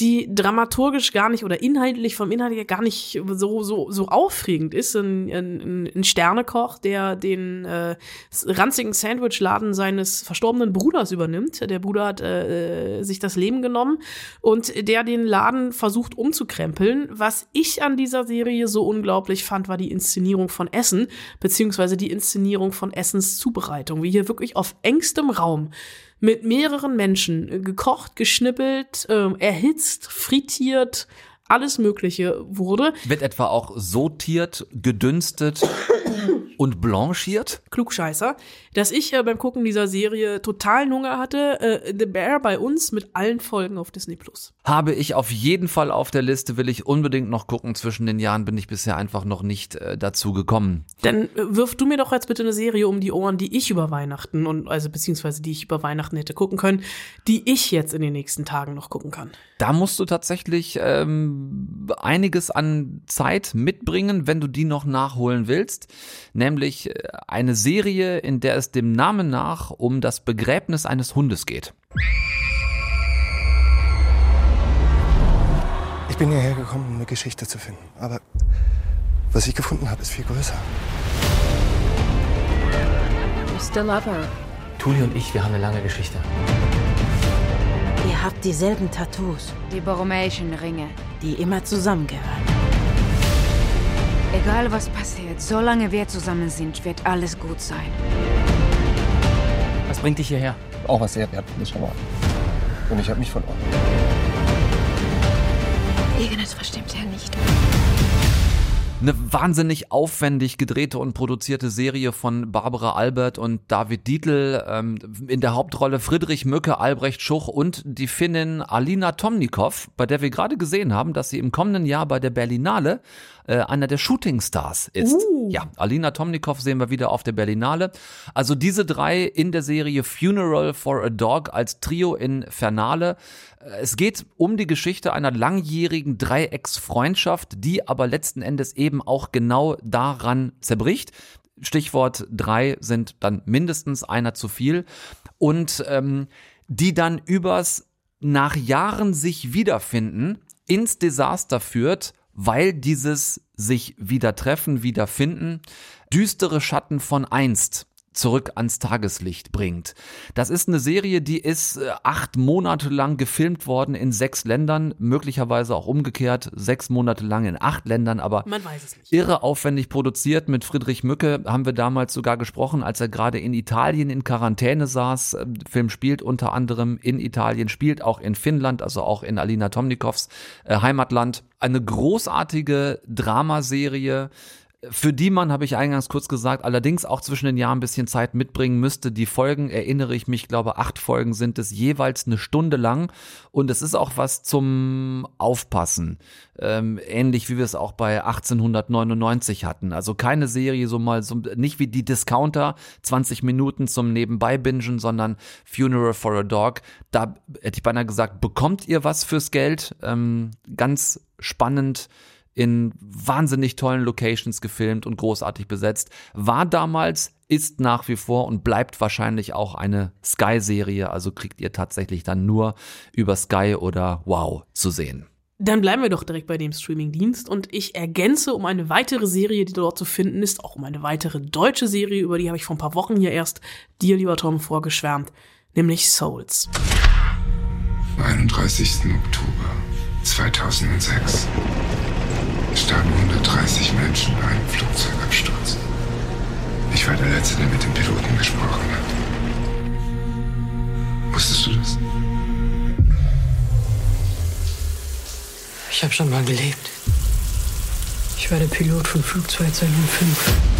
die dramaturgisch gar nicht oder inhaltlich vom Inhalt her gar nicht so, so, so aufregend ist. Ein, ein, ein Sternekoch, der den äh, ranzigen Sandwichladen seines verstorbenen Bruders übernimmt. Der Bruder hat äh, sich das Leben genommen und der den Laden versucht umzukrempeln. Was ich an dieser Serie so unglaublich fand, war die Inszenierung von Essen, beziehungsweise die Inszenierung von Essenszubereitung, wie hier wirklich auf engstem Raum mit mehreren Menschen äh, gekocht, geschnippelt, äh, erhitzt, frittiert, alles Mögliche wurde.
Wird etwa auch sortiert, gedünstet und blanchiert?
Klugscheißer, dass ich äh, beim Gucken dieser Serie totalen Hunger hatte. Äh, The Bear bei uns mit allen Folgen auf Disney Plus.
Habe ich auf jeden Fall auf der Liste, will ich unbedingt noch gucken. Zwischen den Jahren bin ich bisher einfach noch nicht äh, dazu gekommen.
Dann äh, wirf du mir doch jetzt bitte eine Serie um die Ohren, die ich über Weihnachten und also beziehungsweise die ich über Weihnachten hätte gucken können, die ich jetzt in den nächsten Tagen noch gucken kann.
Da musst du tatsächlich ähm, einiges an Zeit mitbringen, wenn du die noch nachholen willst. Nämlich äh, eine Serie, in der es dem Namen nach um das Begräbnis eines Hundes geht.
Ich bin hierher gekommen, um eine Geschichte zu finden. Aber was ich gefunden habe, ist viel größer.
You still love her.
Tuli und ich, wir haben eine lange Geschichte.
Ihr habt dieselben Tattoos,
Die borromäischen Ringe.
die immer zusammengehören.
Egal was passiert, solange wir zusammen sind, wird alles gut sein.
Was bringt dich hierher?
Auch was sehr Wertvolles verloren. Und ich habe mich verloren.
Irgendetwas stimmt ja nicht.
Eine wahnsinnig aufwendig gedrehte und produzierte Serie von Barbara Albert und David Dietl. Ähm, in der Hauptrolle Friedrich Mücke, Albrecht Schuch und die Finnin Alina Tomnikov, bei der wir gerade gesehen haben, dass sie im kommenden Jahr bei der Berlinale äh, einer der Shootingstars ist.
Uh.
Ja, Alina Tomnikov sehen wir wieder auf der Berlinale. Also diese drei in der Serie Funeral for a Dog als Trio Infernale. Äh, Es geht um die Geschichte einer langjährigen Dreiecksfreundschaft, die aber letzten Endes eben auch genau daran zerbricht. Stichwort drei sind dann mindestens einer zu viel und ähm, die dann übers nach Jahren sich wiederfinden ins Desaster führt, weil dieses sich wieder treffen, wiederfinden, düstere Schatten von einst zurück ans Tageslicht bringt. Das ist eine Serie, die ist äh, acht Monate lang gefilmt worden in sechs Ländern, möglicherweise auch umgekehrt, sechs Monate lang in acht Ländern, aber
Man weiß es nicht.
irre aufwendig produziert. Mit Friedrich Mücke haben wir damals sogar gesprochen, als er gerade in Italien in Quarantäne saß. Ähm, Der Film spielt unter anderem in Italien, spielt auch in Finnland, also auch in Alina Tomnikovs äh, Heimatland. Eine großartige Dramaserie, für die man, habe ich eingangs kurz gesagt, allerdings auch zwischen den Jahren ein bisschen Zeit mitbringen müsste. Die Folgen, erinnere ich mich, glaube acht Folgen sind es jeweils eine Stunde lang und es ist auch was zum Aufpassen. Ähm, ähnlich wie wir es auch bei 1899 hatten. Also keine Serie so mal, so, nicht wie die Discounter, 20 Minuten zum Nebenbei-Bingen, sondern Funeral for a Dog. Da hätte ich beinahe gesagt, bekommt ihr was fürs Geld? Ähm, ganz spannend in wahnsinnig tollen Locations gefilmt und großartig besetzt. War damals, ist nach wie vor und bleibt wahrscheinlich auch eine Sky-Serie. Also kriegt ihr tatsächlich dann nur über Sky oder Wow zu sehen.
Dann bleiben wir doch direkt bei dem Streamingdienst und ich ergänze um eine weitere Serie, die dort zu finden ist, auch um eine weitere deutsche Serie, über die habe ich vor ein paar Wochen hier erst dir, lieber Tom, vorgeschwärmt, nämlich Souls.
Am 31. Oktober 2006 starben 130 Menschen bei einem Flugzeugabsturz. Ich war der Letzte, der mit dem Piloten gesprochen hat. Wusstest du das?
Ich habe schon mal gelebt. Ich war der Pilot von Flug 205.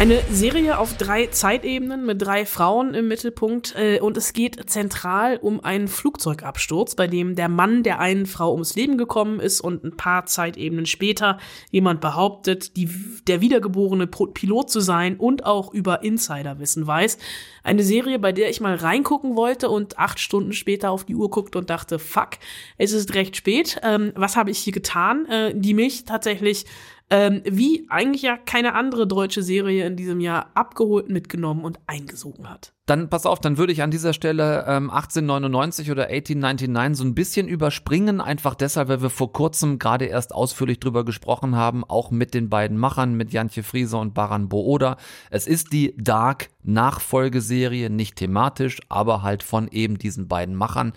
Eine Serie auf drei Zeitebenen mit drei Frauen im Mittelpunkt äh, und es geht zentral um einen Flugzeugabsturz, bei dem der Mann der einen Frau ums Leben gekommen ist und ein paar Zeitebenen später jemand behauptet, die, der wiedergeborene Pilot zu sein und auch über Insiderwissen weiß. Eine Serie, bei der ich mal reingucken wollte und acht Stunden später auf die Uhr guckte und dachte, fuck, es ist recht spät. Ähm, was habe ich hier getan? Äh, die mich tatsächlich ähm, wie eigentlich ja keine andere deutsche Serie in diesem Jahr abgeholt, mitgenommen und eingesogen hat.
Dann pass auf, dann würde ich an dieser Stelle ähm, 1899 oder 1899 so ein bisschen überspringen, einfach deshalb, weil wir vor kurzem gerade erst ausführlich drüber gesprochen haben, auch mit den beiden Machern, mit Jantje Friese und Baran Booda. Es ist die Dark Nachfolgeserie, nicht thematisch, aber halt von eben diesen beiden Machern.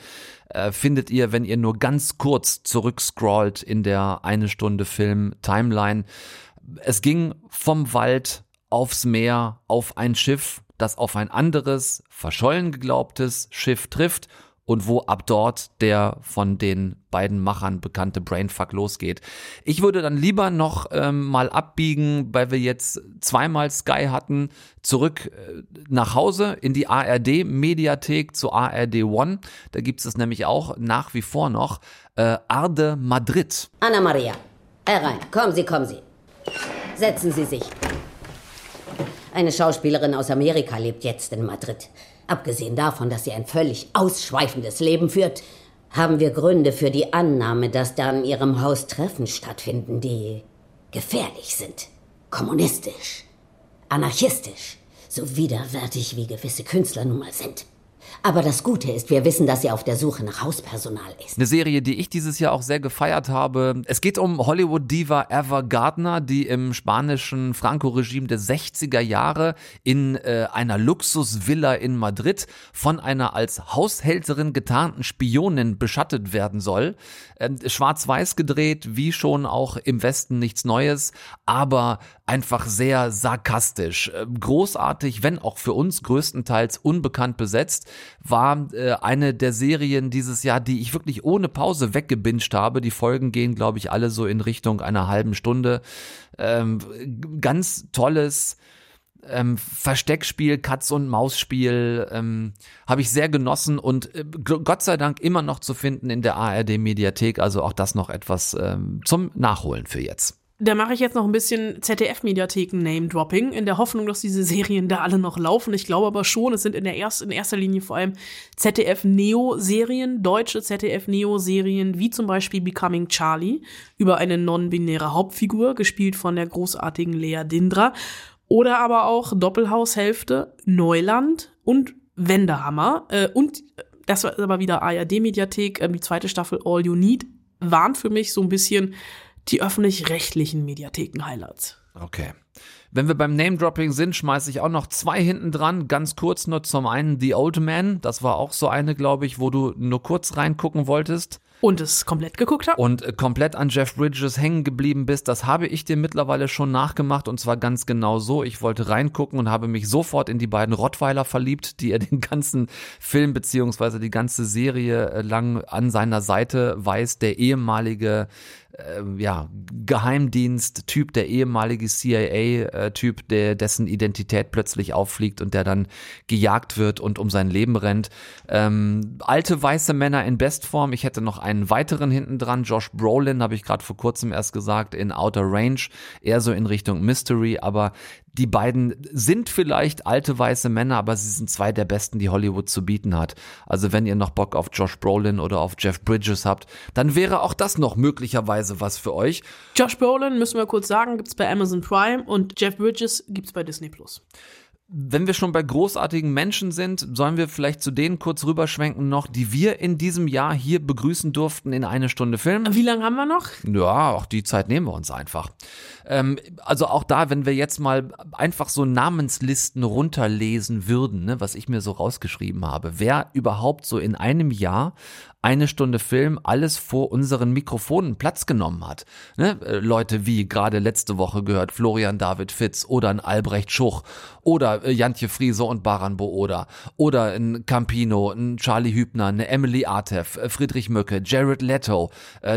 Äh, findet ihr, wenn ihr nur ganz kurz zurückscrollt in der eine Stunde Film Timeline. Es ging vom Wald aufs Meer, auf ein Schiff, das auf ein anderes, verschollen geglaubtes Schiff trifft und wo ab dort der von den beiden Machern bekannte Brainfuck losgeht. Ich würde dann lieber noch ähm, mal abbiegen, weil wir jetzt zweimal Sky hatten, zurück äh, nach Hause in die ARD-Mediathek zu ARD One. Da gibt es nämlich auch nach wie vor noch äh, Arde Madrid.
Anna Maria, herein. Kommen Sie, kommen Sie. Setzen Sie sich. Eine Schauspielerin aus Amerika lebt jetzt in Madrid. Abgesehen davon, dass sie ein völlig ausschweifendes Leben führt, haben wir Gründe für die Annahme, dass da in ihrem Haus Treffen stattfinden, die gefährlich sind. Kommunistisch, anarchistisch, so widerwärtig wie gewisse Künstler nun mal sind. Aber das Gute ist, wir wissen, dass sie auf der Suche nach Hauspersonal ist.
Eine Serie, die ich dieses Jahr auch sehr gefeiert habe. Es geht um Hollywood-Diva Eva Gardner, die im spanischen Franco-Regime der 60er Jahre in äh, einer Luxusvilla in Madrid von einer als Haushälterin getarnten Spionin beschattet werden soll. Ähm, Schwarz-Weiß gedreht, wie schon auch im Westen nichts Neues, aber einfach sehr sarkastisch. Äh, großartig, wenn auch für uns größtenteils unbekannt besetzt. War äh, eine der Serien dieses Jahr, die ich wirklich ohne Pause weggebinged habe. Die Folgen gehen, glaube ich, alle so in Richtung einer halben Stunde. Ähm, ganz tolles ähm, Versteckspiel, Katz- und Maus-Spiel ähm, habe ich sehr genossen und äh, Gott sei Dank immer noch zu finden in der ARD-Mediathek. Also auch das noch etwas ähm, zum Nachholen für jetzt.
Da mache ich jetzt noch ein bisschen ZDF-Mediatheken-Name-Dropping, in der Hoffnung, dass diese Serien da alle noch laufen. Ich glaube aber schon, es sind in, der erst, in erster Linie vor allem ZDF-Neo-Serien, deutsche ZDF-Neo-Serien, wie zum Beispiel Becoming Charlie, über eine non-binäre Hauptfigur, gespielt von der großartigen Lea Dindra. Oder aber auch Doppelhaushälfte, Neuland und Wendehammer. Äh, und äh, das war aber wieder ARD-Mediathek, äh, die zweite Staffel All You Need, waren für mich so ein bisschen die öffentlich-rechtlichen Mediatheken-Highlights.
Okay. Wenn wir beim Name-Dropping sind, schmeiße ich auch noch zwei hinten dran. Ganz kurz nur zum einen The Old Man. Das war auch so eine, glaube ich, wo du nur kurz reingucken wolltest.
Und es komplett geguckt habe.
Und äh, komplett an Jeff Bridges hängen geblieben bist. Das habe ich dir mittlerweile schon nachgemacht und zwar ganz genau so. Ich wollte reingucken und habe mich sofort in die beiden Rottweiler verliebt, die er den ganzen Film beziehungsweise die ganze Serie äh, lang an seiner Seite weiß. Der ehemalige äh, ja, Geheimdienst-Typ, der ehemalige CIA-Typ, der dessen Identität plötzlich auffliegt und der dann gejagt wird und um sein Leben rennt. Ähm, alte weiße Männer in Bestform. Ich hätte noch einen weiteren hinten dran. Josh Brolin habe ich gerade vor kurzem erst gesagt in Outer Range, eher so in Richtung Mystery, aber die beiden sind vielleicht alte weiße Männer, aber sie sind zwei der besten, die Hollywood zu bieten hat. Also wenn ihr noch Bock auf Josh Brolin oder auf Jeff Bridges habt, dann wäre auch das noch möglicherweise was für euch.
Josh Brolin, müssen wir kurz sagen, gibt's bei Amazon Prime und Jeff Bridges gibt's bei Disney Plus.
Wenn wir schon bei großartigen Menschen sind, sollen wir vielleicht zu denen kurz rüberschwenken noch, die wir in diesem Jahr hier begrüßen durften in eine Stunde Film.
Wie lange haben wir noch?
Ja, auch die Zeit nehmen wir uns einfach. Ähm, also auch da, wenn wir jetzt mal einfach so Namenslisten runterlesen würden, ne, was ich mir so rausgeschrieben habe, wer überhaupt so in einem Jahr eine Stunde Film alles vor unseren Mikrofonen Platz genommen hat. Ne? Äh, Leute wie gerade letzte Woche gehört Florian David Fitz oder ein Albrecht Schuch oder äh, Jantje Friese und Baran Booda oder ein Campino, ein Charlie Hübner, eine Emily Artef, äh, Friedrich Mücke, Jared Leto,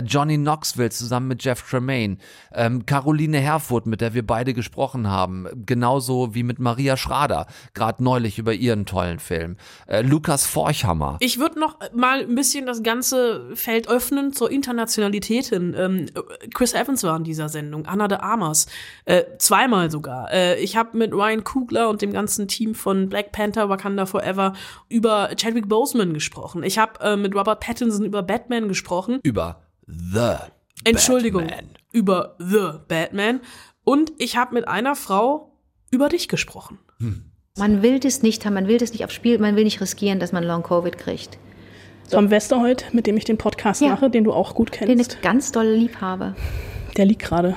Johnny Knoxville zusammen mit Jeff Tremaine, ähm, Caroline Herfurth, mit der wir beide gesprochen haben, genauso wie mit Maria Schrader, gerade neulich über ihren tollen Film, Lukas Forchhammer.
Ich würde noch mal ein bisschen das ganze Feld öffnen zur Internationalität hin. Ähm, Chris Evans war in dieser Sendung, Anna de Armas, äh, zweimal sogar. Äh, ich habe mit Ryan Kugler und dem ganzen Team von Black Panther, Wakanda Forever über Chadwick Boseman gesprochen. Ich habe äh, mit Robert Pattinson über Batman gesprochen.
Über The
Entschuldigung,
Batman.
über The Batman. Und ich habe mit einer Frau über dich gesprochen.
Man will das nicht haben, man will das nicht aufs Spiel, man will nicht riskieren, dass man Long Covid kriegt.
Tom Westerholt, mit dem ich den Podcast
Ja.
mache, den du auch gut kennst.
Den ich ganz doll lieb habe.
Der liegt gerade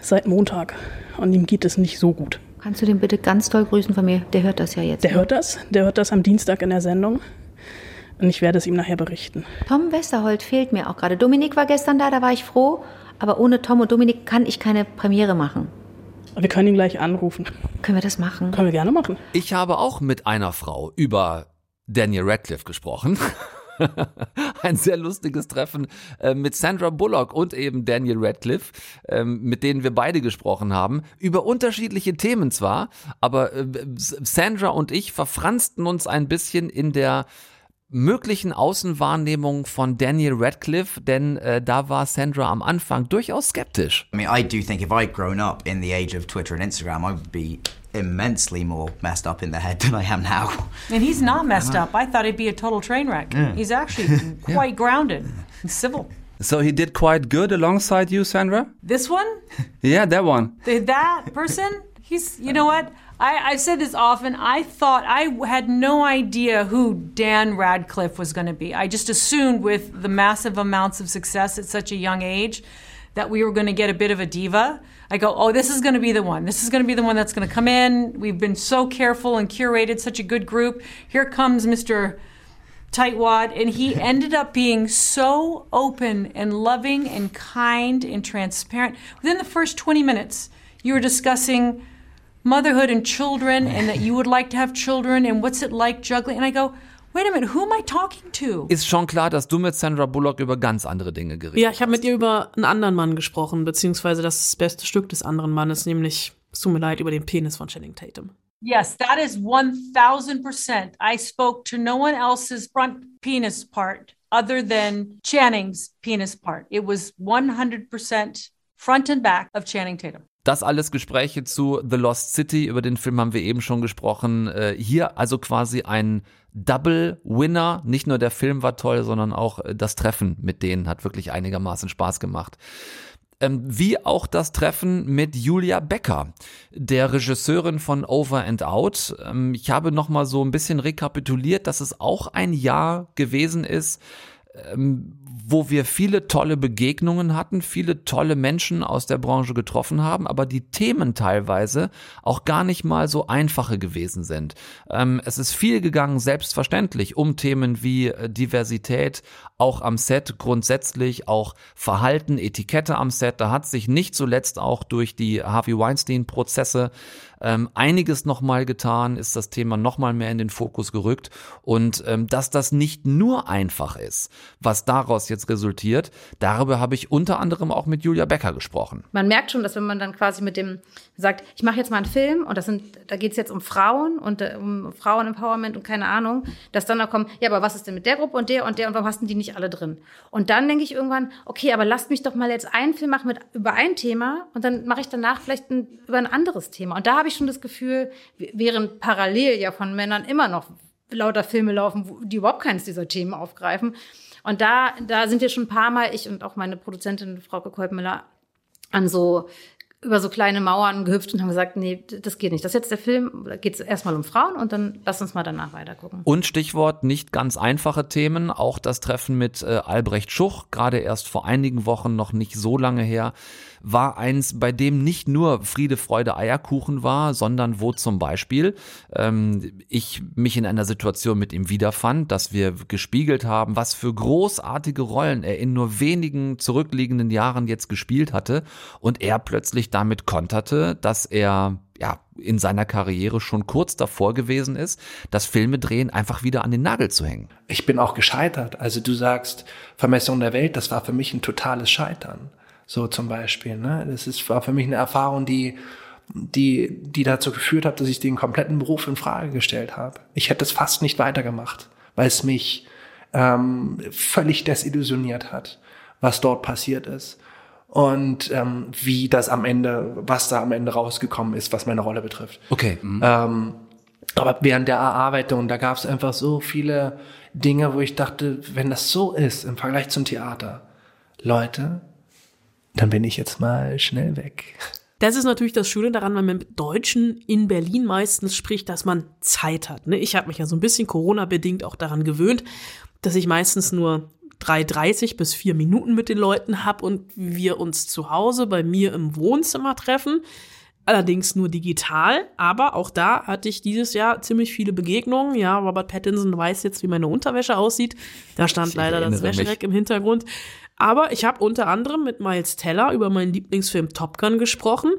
seit Montag und ihm geht es nicht so gut.
Kannst du den bitte ganz doll grüßen von mir? Der hört das ja jetzt.
Der hört das, der hört das am Dienstag in der Sendung und ich werde es ihm nachher berichten.
Tom Westerholt fehlt mir auch gerade. Dominik war gestern da, da war ich froh. Aber ohne Tom und Dominik kann ich keine Premiere machen.
Wir können ihn gleich anrufen.
Können wir das machen?
Können wir gerne machen.
Ich habe auch mit einer Frau über Daniel Radcliffe gesprochen. Ein sehr lustiges Treffen äh, mit Sandra Bullock und eben Daniel Radcliffe, ähm, mit denen wir beide gesprochen haben. Über unterschiedliche Themen zwar, aber äh, Sandra und ich verfransten uns ein bisschen in der möglichen Außenwahrnehmung von Daniel Radcliffe, denn äh, da war Sandra am Anfang durchaus skeptisch.
I mean, I do think if I'd grown up in the age of Twitter and Instagram, I would be immensely more messed up in the head than I am now.
And he's not messed up. I thought he'd be a total train wreck.
Yeah.
He's actually quite grounded and civil.
So he did quite good alongside you, Sandra?
This one,
Yeah, that one.
the, that person, he's, you know what? I, I've said this often. I thought, I had no idea who Dan Radcliffe was going to be. I just assumed with the massive amounts of success at such a young age that we were going to get a bit of a diva. I go, oh, this is going to be the one. This is going to be the one that's going to come in. We've been so careful and curated such a good group. Here comes Mr. tightwad and he ended up being so open and loving and kind and transparent within the first 20 minutes you were discussing motherhood and children and that you would like to have children and what's it like juggling. And I go, wait a minute, who am I talking to?
Ist schon klar, dass du mit Sandra Bullock über ganz andere Dinge geredet
Ja, ich habe mit ihr über einen anderen Mann gesprochen, beziehungsweise das beste Stück des anderen Mannes, nämlich, es tut mir leid, über den Penis von Channing Tatum.
Yes, that is 1000%. I spoke to no one else's front penis part other than Channing's penis part. It was 100% front and back of Channing Tatum.
Das alles Gespräche zu The Lost City, über den Film haben wir eben schon gesprochen. Äh, hier also quasi ein Double Winner. Nicht nur der Film war toll, sondern auch äh, das Treffen mit denen hat wirklich einigermaßen Spaß gemacht. Ähm, wie auch das Treffen mit Julia Becker, der Regisseurin von Over and Out. Ähm, ich habe noch mal so ein bisschen rekapituliert, dass es auch ein Jahr gewesen ist, ähm, wo wir viele tolle Begegnungen hatten, viele tolle Menschen aus der Branche getroffen haben, aber die Themen teilweise auch gar nicht mal so einfache gewesen sind. Ähm, es ist viel gegangen, selbstverständlich, um Themen wie äh, Diversität, auch am Set grundsätzlich, auch Verhalten, Etikette am Set. Da hat sich nicht zuletzt auch durch die Harvey Weinstein-Prozesse ähm, einiges nochmal getan, ist das Thema nochmal mehr in den Fokus gerückt und ähm, dass das nicht nur einfach ist, was daraus jetzt resultiert, darüber habe ich unter anderem auch mit Julia Becker gesprochen.
Man merkt schon, dass wenn man dann quasi mit dem sagt, ich mache jetzt mal einen Film und das sind, da geht es jetzt um Frauen und äh, um Frauen-Empowerment und keine Ahnung, dass dann da kommen, ja, aber was ist denn mit der Gruppe und der und der und warum hast denn die nicht alle drin? Und dann denke ich irgendwann, okay, aber lasst mich doch mal jetzt einen Film machen mit über ein Thema und dann mache ich danach vielleicht ein, über ein anderes Thema. Und da habe ich schon das Gefühl, während parallel ja von Männern immer noch lauter Filme laufen, die überhaupt keines dieser Themen aufgreifen. Und da, da sind wir schon ein paar Mal, ich und auch meine Produzentin Frau Kolbmüller, an so über so kleine Mauern gehüpft und haben gesagt, nee, das geht nicht. Das ist jetzt der Film, da geht es erstmal um Frauen und dann lass uns mal danach weiter gucken.
Und Stichwort nicht ganz einfache Themen, auch das Treffen mit äh, Albrecht Schuch, gerade erst vor einigen Wochen, noch nicht so lange her, war eins, bei dem nicht nur Friede, Freude, Eierkuchen war, sondern wo zum Beispiel ähm, ich mich in einer Situation mit ihm wiederfand, dass wir gespiegelt haben, was für großartige Rollen er in nur wenigen zurückliegenden Jahren jetzt gespielt hatte und er plötzlich damit konterte, dass er ja, in seiner Karriere schon kurz davor gewesen ist, das Filme drehen einfach wieder an den Nagel zu hängen.
Ich bin auch gescheitert. Also du sagst, Vermessung der Welt, das war für mich ein totales Scheitern. So zum Beispiel. Ne? Das ist, war für mich eine Erfahrung, die, die, die dazu geführt hat, dass ich den kompletten Beruf in Frage gestellt habe. Ich hätte es fast nicht weitergemacht, weil es mich ähm, völlig desillusioniert hat, was dort passiert ist und ähm, wie das am Ende, was da am Ende rausgekommen ist, was meine Rolle betrifft.
Okay. Mhm.
Ähm, aber während der Erarbeitung, da gab es einfach so viele Dinge, wo ich dachte, wenn das so ist im Vergleich zum Theater, Leute, dann bin ich jetzt mal schnell weg.
Das ist natürlich das Schöne daran, wenn man mit Deutschen in Berlin meistens spricht, dass man Zeit hat. Ne? Ich habe mich ja so ein bisschen Corona-bedingt auch daran gewöhnt, dass ich meistens nur 3,30 bis 4 Minuten mit den Leuten hab und wir uns zu Hause bei mir im Wohnzimmer treffen. Allerdings nur digital, aber auch da hatte ich dieses Jahr ziemlich viele Begegnungen. Ja, Robert Pattinson weiß jetzt, wie meine Unterwäsche aussieht. Da stand ich leider das Wäschereck im Hintergrund. Aber ich habe unter anderem mit Miles Teller über meinen Lieblingsfilm Top Gun gesprochen.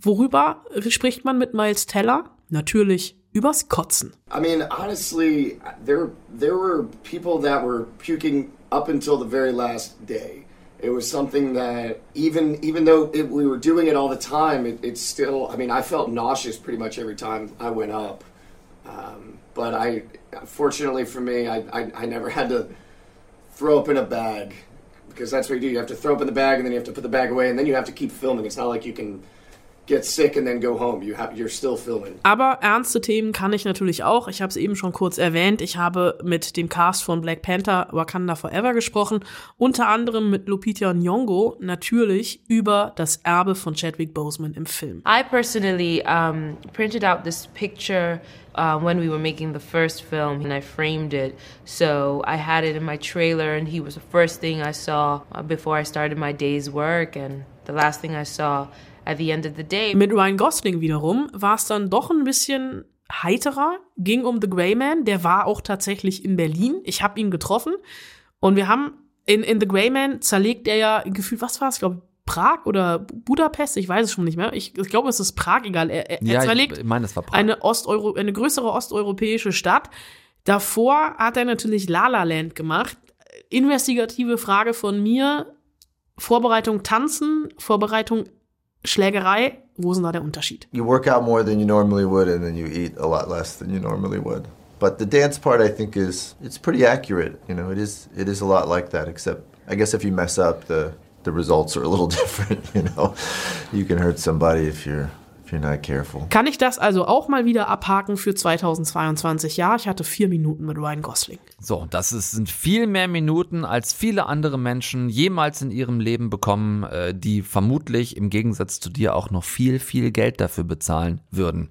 Worüber spricht man mit Miles Teller? Natürlich übers Kotzen.
I mean, honestly, there there were people that were puking up until the very last day. It was something that even even though it, we were doing it all the time, it, it's still. I mean, I felt nauseous pretty much every time I went up. Um, but I, fortunately for me, I, I I never had to throw up in a bag because that's what you do. You have to throw up in the bag and then you have to put the bag away and then you have to keep filming. It's not like you can get sick and then go home. You have, you're still filming.
Aber ernste Themen kann ich natürlich auch. Ich habe es eben schon kurz erwähnt. Ich habe mit dem Cast von Black Panther Wakanda Forever gesprochen. Unter anderem mit Lupita Nyong'o natürlich über das Erbe von Chadwick Boseman im Film.
I personally um, printed out this picture uh, when we were making the first film and I framed it. So I had it in my trailer and he was the first thing I saw uh, before I started my day's work and the last thing I saw at the end of the day.
Mit Ryan Gosling wiederum war es dann doch ein bisschen heiterer, ging um The Grey Man, der war auch tatsächlich in Berlin. Ich habe ihn getroffen und wir haben in, in The Grey Man zerlegt er ja gefühlt, was war es, glaube Prag oder Budapest, ich weiß es schon nicht mehr. Ich, ich glaube, es ist Prag, egal. Er, er,
Ja,
er
ich
zerlegt
meine, es war Prag.
eine, Osteuro eine größere osteuropäische Stadt. Davor hat er natürlich La La Land gemacht. Investigative Frage von mir. Vorbereitung Tanzen, Vorbereitung Schlägerei. Wo ist denn da der Unterschied?
You work out more than you normally would, and then you eat a lot less than you normally would. But the dance part, I think, is it's pretty accurate. You know, it is it is a lot like that. Except, I guess if you mess up, the the results are a little different. You know, you can hurt somebody if you're if you're not careful.
Kann ich das also auch mal wieder abhaken für 2022? Ja, ich hatte vier Minuten mit Ryan Gosling.
So, das ist, sind viel mehr Minuten, als viele andere Menschen jemals in ihrem Leben bekommen, äh, die vermutlich im Gegensatz zu dir auch noch viel, viel Geld dafür bezahlen würden.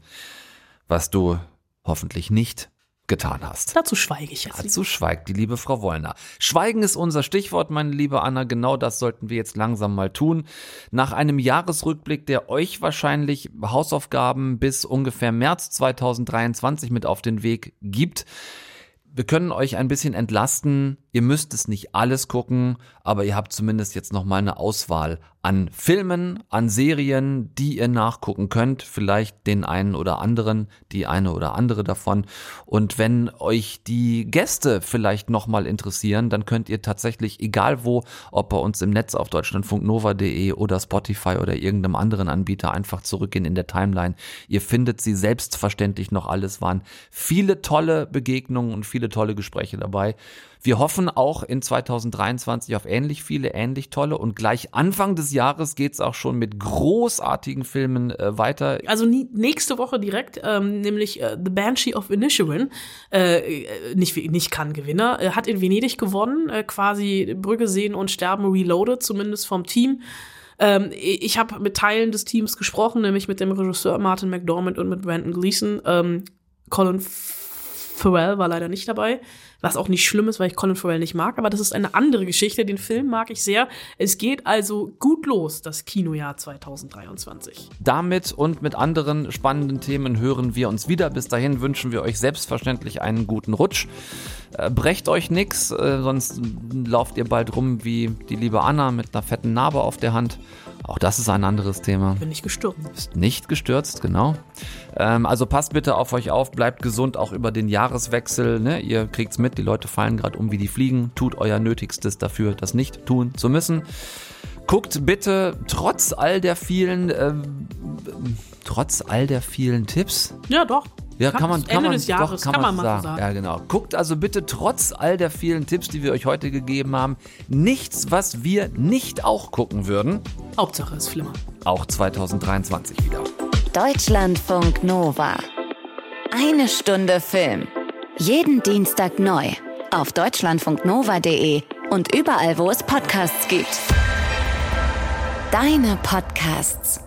Was du hoffentlich nicht getan hast.
Dazu schweige ich jetzt.
Dazu schweigt die liebe Frau Wollner. Schweigen ist unser Stichwort, meine liebe Anna. Genau das sollten wir jetzt langsam mal tun. Nach einem Jahresrückblick, der euch wahrscheinlich Hausaufgaben bis ungefähr März 2023 mit auf den Weg gibt. Wir können euch ein bisschen entlasten. Ihr müsst es nicht alles gucken, aber ihr habt zumindest jetzt noch mal eine Auswahl an Filmen, an Serien, die ihr nachgucken könnt. Vielleicht den einen oder anderen, die eine oder andere davon. Und wenn euch die Gäste vielleicht noch mal interessieren, dann könnt ihr tatsächlich, egal wo, ob bei uns im Netz auf deutschlandfunknova.de oder Spotify oder irgendeinem anderen Anbieter, einfach zurückgehen in der Timeline. Ihr findet sie selbstverständlich noch alles. Waren viele tolle Begegnungen und viele tolle Gespräche dabei. Wir hoffen auch in 2023 auf ähnlich viele, ähnlich tolle und gleich Anfang des Jahres geht's auch schon mit großartigen Filmen äh, weiter.
Also nächste Woche direkt, ähm, nämlich äh, The Banshee of Inisherin, äh, äh, nicht, nicht kann Gewinner, äh, hat in Venedig gewonnen, äh, quasi Brücke sehen und sterben reloaded, zumindest vom Team. Ähm, ich habe mit Teilen des Teams gesprochen, nämlich mit dem Regisseur Martin McDormand und mit Brandon Gleason. Ähm, Colin Farrell war leider nicht dabei, was auch nicht schlimm ist, weil ich Colin Farrell nicht mag, aber das ist eine andere Geschichte. Den Film mag ich sehr. Es geht also gut los, das Kinojahr 2023.
Damit und mit anderen spannenden Themen hören wir uns wieder. Bis dahin wünschen wir euch selbstverständlich einen guten Rutsch. Äh, brecht euch nix, äh, sonst lauft ihr bald rum wie die liebe Anna mit einer fetten Narbe auf der Hand. Auch das ist ein anderes Thema.
Bin nicht gestürzt.
Ist nicht gestürzt, genau. Ähm, also passt bitte auf euch auf, bleibt gesund auch über den Jahreswechsel. Ne? Ihr kriegt's mit, die Leute fallen gerade um wie die Fliegen. Tut euer Nötigstes dafür, das nicht tun zu müssen. Guckt bitte trotz all der vielen, ähm, trotz all der vielen Tipps.
Ja, doch.
Ja, kann man, kann
Ende
man,
des Jahres
doch,
kann, man
so
mal so sagen.
Ja, genau. Guckt also bitte trotz all der vielen Tipps, die wir euch heute gegeben haben, nichts, was wir nicht auch gucken würden.
Hauptsache ist Flimmer.
Auch 2023 wieder.
Deutschlandfunk Nova. Eine Stunde Film. Jeden Dienstag neu. Auf deutschlandfunknova.de und überall, wo es Podcasts gibt. Deine Podcasts.